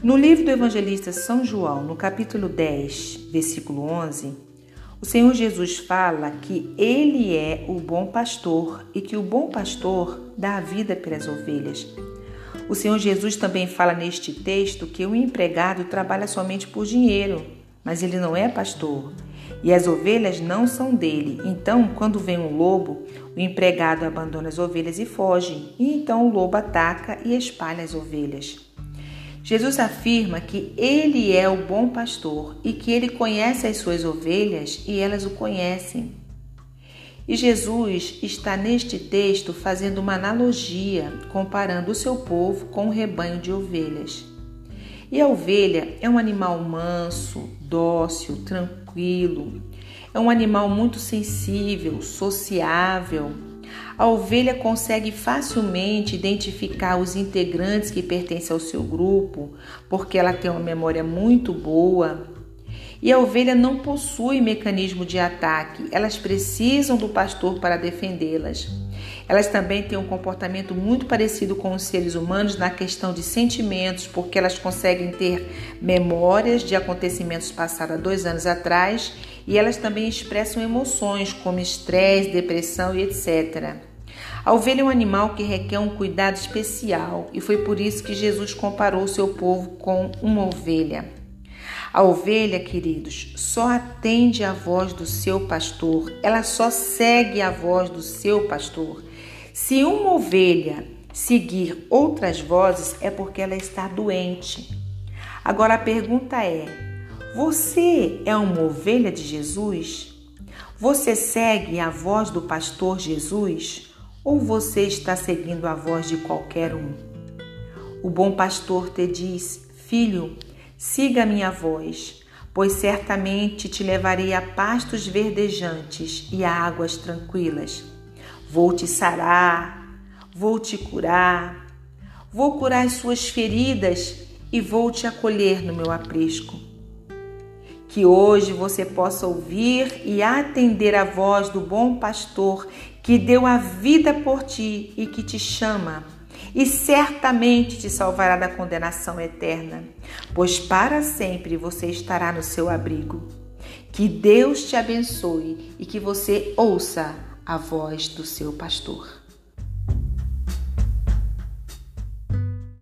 No livro do evangelista São João, no capítulo 10, versículo 11, o Senhor Jesus fala que ele é o bom pastor e que o bom pastor dá a vida pelas ovelhas. O Senhor Jesus também fala neste texto que o empregado trabalha somente por dinheiro, mas ele não é pastor. E as ovelhas não são dele. Então, quando vem um lobo, o empregado abandona as ovelhas e foge. E então o lobo ataca e espalha as ovelhas. Jesus afirma que ele é o bom pastor e que ele conhece as suas ovelhas e elas o conhecem. E Jesus está neste texto fazendo uma analogia, comparando o seu povo com um rebanho de ovelhas. E a ovelha é um animal manso, dócil, tranquilo. É um animal muito sensível, sociável. A ovelha consegue facilmente identificar os integrantes que pertencem ao seu grupo, porque ela tem uma memória muito boa. E a ovelha não possui mecanismo de ataque, elas precisam do pastor para defendê-las. Elas também têm um comportamento muito parecido com os seres humanos na questão de sentimentos, porque elas conseguem ter memórias de acontecimentos passados há dois anos atrás e elas também expressam emoções como estresse, depressão e etc. A ovelha é um animal que requer um cuidado especial e foi por isso que Jesus comparou seu povo com uma ovelha. A ovelha, queridos, só atende à voz do seu pastor, ela só segue a voz do seu pastor. Se uma ovelha seguir outras vozes, é porque ela está doente. Agora a pergunta é: você é uma ovelha de Jesus? Você segue a voz do pastor Jesus? Ou você está seguindo a voz de qualquer um? O bom pastor te diz: Filho, siga a minha voz, pois certamente te levarei a pastos verdejantes e a águas tranquilas. Vou te sarar, vou te curar, vou curar as suas feridas e vou te acolher no meu aprisco. Que hoje você possa ouvir e atender a voz do bom pastor que deu a vida por ti e que te chama, e certamente te salvará da condenação eterna, pois para sempre você estará no seu abrigo. Que Deus te abençoe e que você ouça a voz do seu pastor.